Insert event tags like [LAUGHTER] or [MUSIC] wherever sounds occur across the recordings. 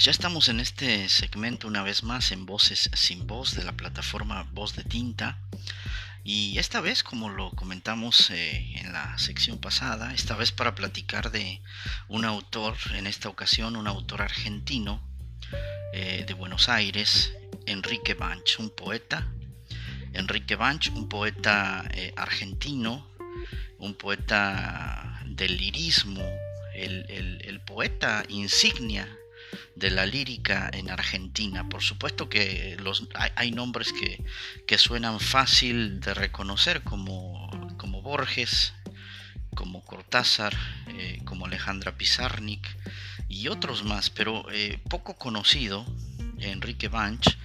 Pues ya estamos en este segmento una vez más en Voces sin Voz de la plataforma Voz de Tinta. Y esta vez, como lo comentamos eh, en la sección pasada, esta vez para platicar de un autor, en esta ocasión un autor argentino eh, de Buenos Aires, Enrique Banch, un poeta. Enrique Banch, un poeta eh, argentino, un poeta del lirismo, el poeta insignia de la lírica en Argentina. Por supuesto que los, hay, nombres que, suenan fácil de reconocer como, como Borges, como Cortázar, eh, como Alejandra Pizarnik y otros más, pero eh, poco conocido, Enrique Banch,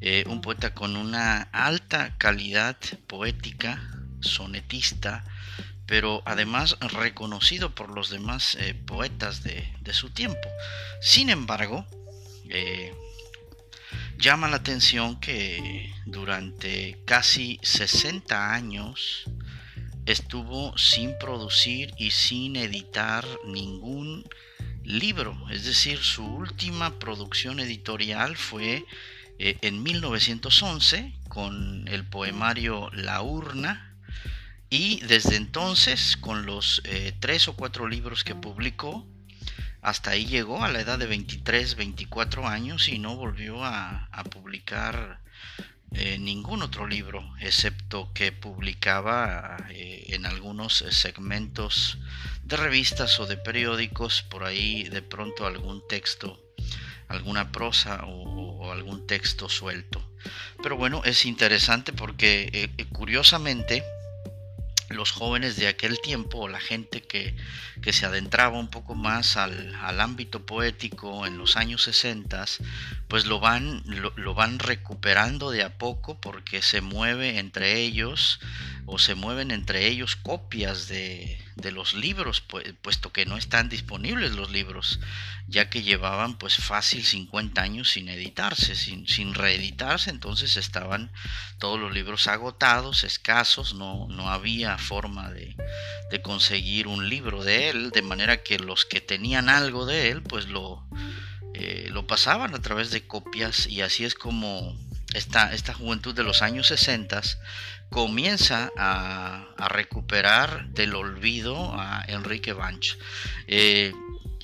eh, un poeta con una alta calidad poética, sonetista, pero además reconocido por los demás eh, poetas de, su tiempo. Sin embargo, eh, llama la atención que durante casi 60 años estuvo sin producir y sin editar ningún libro, es decir, su última producción editorial fue eh, en 1911 con el poemario La Urna, y desde entonces, con los eh, tres o cuatro libros que publicó, hasta ahí llegó a la edad de 23, 24 años y no volvió a, publicar eh, ningún otro libro, excepto que publicaba eh, en algunos segmentos de revistas o de periódicos, por ahí de pronto algún texto, alguna prosa o algún texto suelto. Pero bueno, es interesante porque curiosamente, los jóvenes de aquel tiempo la gente que, se adentraba un poco más al, ámbito poético en los años 60, pues lo van, lo, van recuperando de a poco porque se mueve entre ellos o se mueven entre ellos copias de, de los libros, puesto que no están disponibles los libros, ya que llevaban pues fácil 50 años sin editarse, sin, sin reeditarse, entonces estaban todos los libros agotados, escasos, no, no había forma de, de conseguir un libro de él, de manera que los que tenían algo de él, pues lo, eh, lo pasaban a través de copias y así es como esta, esta juventud de los años 60 comienza a, recuperar del olvido a Enrique Banch. Eh,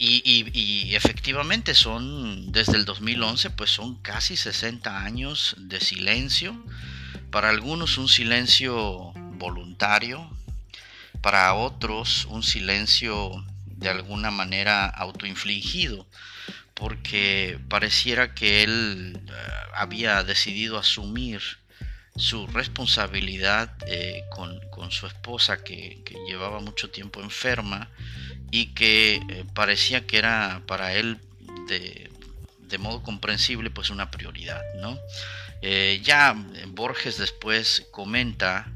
y, efectivamente son, desde el 2011, pues son casi 60 años de silencio. Para algunos un silencio voluntario, para otros un silencio de alguna manera autoinfligido, porque pareciera que él eh, había decidido asumir su responsabilidad eh, con, su esposa que, llevaba mucho tiempo enferma y que eh, parecía que era para él de, modo comprensible pues una prioridad ¿no? Ya Borges después comenta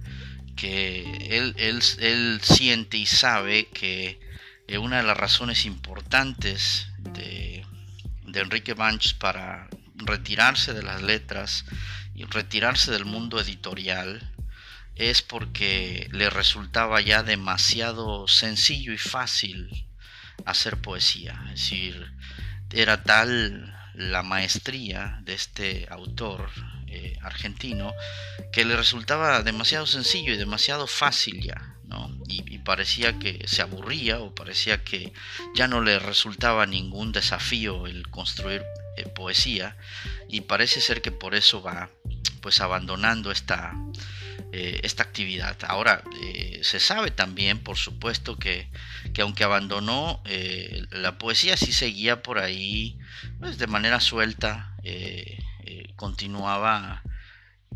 que él, él, siente y sabe que una de las razones importantes de, de Enrique Banch para retirarse de las letras y retirarse del mundo editorial es porque le resultaba ya demasiado sencillo y fácil hacer poesía. Es decir, era tal la maestría de este autor eh, argentino que le resultaba demasiado sencillo y demasiado fácil ya. Y, parecía que se aburría o parecía que ya no le resultaba ningún desafío el construir eh, poesía y parece ser que por eso va pues abandonando esta, eh, esta actividad. Ahora, eh, se sabe también, por supuesto, que, que aunque abandonó la poesía, sí seguía por ahí pues, de manera suelta, continuaba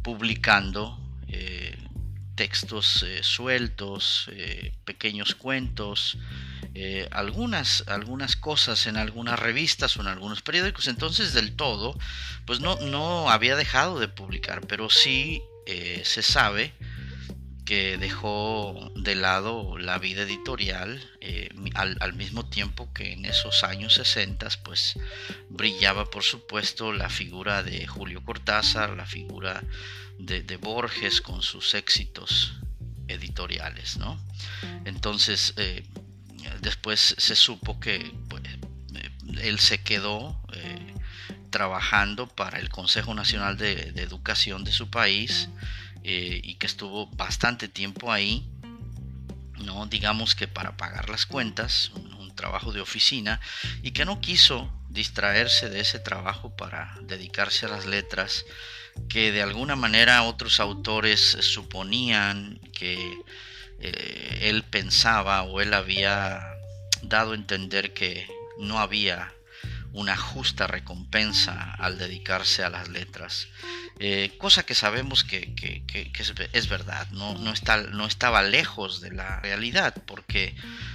publicando textos sueltos, pequeños cuentos, eh, algunas, algunas cosas en algunas revistas o en algunos periódicos, entonces del todo, pues no, no había dejado de publicar, pero sí eh, se sabe que dejó de lado la vida editorial eh, al, mismo tiempo que en esos años 60 pues brillaba por supuesto la figura de Julio Cortázar, la figura de, Borges con sus éxitos editoriales, ¿no? Entonces, después se supo que pues, él se quedó eh, trabajando para el Consejo Nacional de, Educación de su país eh, y que estuvo bastante tiempo ahí, no digamos que para pagar las cuentas, un, trabajo de oficina, y que no quiso distraerse de ese trabajo para dedicarse a las letras, que de alguna manera otros autores suponían que eh, él pensaba o él había dado a entender que no había una justa recompensa al dedicarse a las letras. Eh, cosa que sabemos que, es, verdad, no, no, está, no estaba lejos de la realidad, porque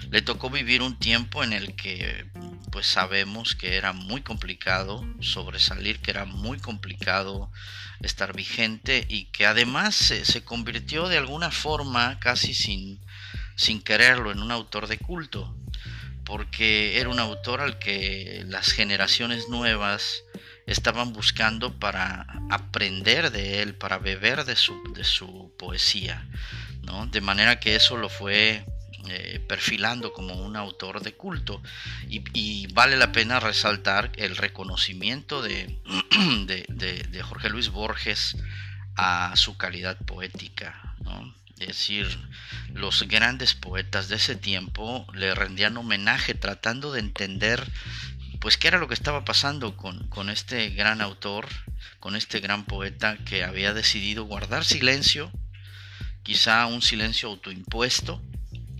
le tocó vivir un tiempo en el que pues sabemos que era muy complicado sobresalir, que era muy complicado estar vigente y que además se, se convirtió de alguna forma, casi sin, sin quererlo, en un autor de culto porque era un autor al que las generaciones nuevas estaban buscando para aprender de él, para beber de su, de su poesía, ¿no? De manera que eso lo fue eh, perfilando como un autor de culto y, vale la pena resaltar el reconocimiento [CLEARS THROAT] de, de, Jorge Luis Borges a su calidad poética, ¿no? Es decir, los grandes poetas de ese tiempo le rendían homenaje tratando de entender pues qué era lo que estaba pasando con, con este gran autor, con este gran poeta que había decidido guardar silencio, quizá un silencio autoimpuesto,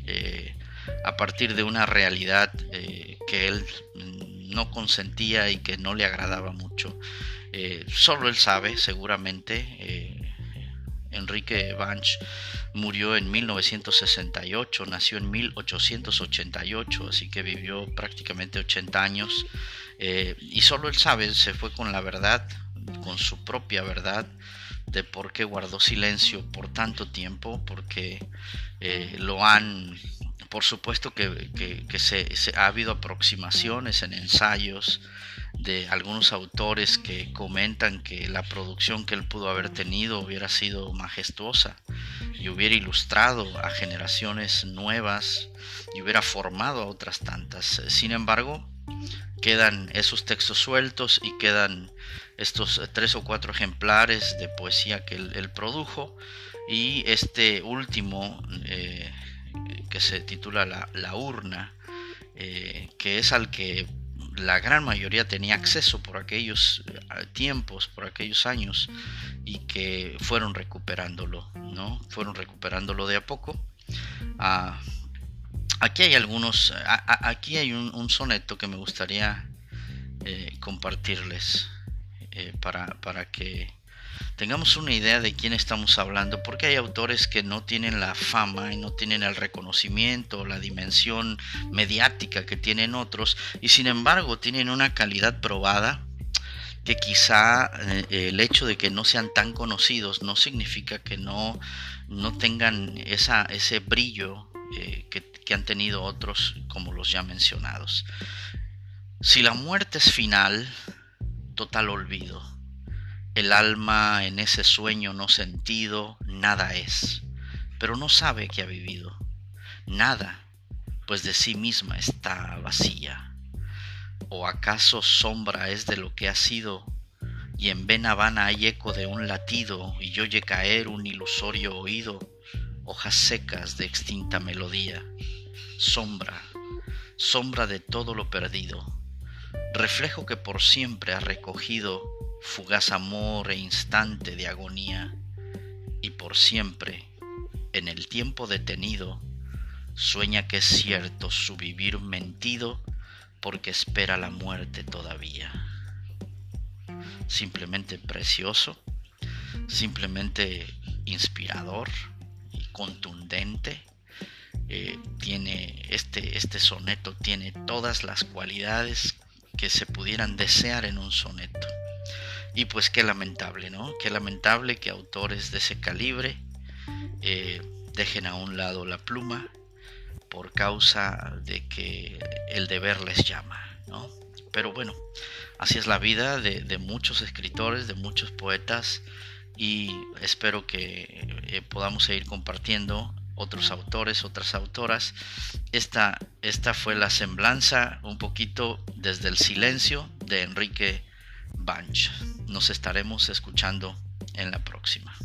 eh, a partir de una realidad eh, que él no consentía y que no le agradaba mucho. Eh, solo él sabe, seguramente, Enrique Banch murió en 1968, nació en 1888, así que vivió prácticamente 80 años. Eh, y solo él sabe, se fue con la verdad, con su propia verdad, de por qué guardó silencio por tanto tiempo, porque eh, lo han, por supuesto que, se, ha habido aproximaciones en ensayos, de algunos autores que comentan que la producción que él pudo haber tenido hubiera sido majestuosa y hubiera ilustrado a generaciones nuevas y hubiera formado a otras tantas. Sin embargo, quedan esos textos sueltos y quedan estos tres o cuatro ejemplares de poesía que él, produjo y este último eh, que se titula La, urna, eh, que es al que la gran mayoría tenía acceso por aquellos eh, tiempos, por aquellos años, y que fueron recuperándolo, ¿no? Fueron recuperándolo de a poco. Aquí hay algunos, aquí hay un, soneto que me gustaría eh, compartirles eh, para, para que tengamos una idea de quién estamos hablando, porque hay autores que no tienen la fama y no tienen el reconocimiento, la dimensión mediática que tienen otros, y sin embargo tienen una calidad probada que quizá eh, el hecho de que no sean tan conocidos no significa que no, no tengan esa, ese brillo eh, que, han tenido otros como los ya mencionados. Si la muerte es final, total olvido el alma en ese sueño no sentido nada es, pero no sabe que ha vivido. Nada, pues de sí misma está vacía. ¿O acaso sombra es de lo que ha sido? Y en vena vana hay eco de un latido y oye caer un ilusorio oído, hojas secas de extinta melodía. Sombra, sombra de todo lo perdido, reflejo que por siempre ha recogido fugaz amor e instante de agonía, y por siempre, en el tiempo detenido, sueña que es cierto su vivir mentido porque espera la muerte todavía. Simplemente precioso, simplemente inspirador contundente. Eh, tiene este, este soneto tiene todas las cualidades que se pudieran desear en un soneto. Y pues qué lamentable, ¿no? Qué lamentable que autores de ese calibre eh, dejen a un lado la pluma por causa de que el deber les llama, ¿no? Pero bueno, así es la vida de, muchos escritores, de muchos poetas y espero que eh, podamos seguir compartiendo otros autores, otras autoras. Esta, esta fue la semblanza un poquito desde el silencio de Enrique Bunch. Nos estaremos escuchando en la próxima.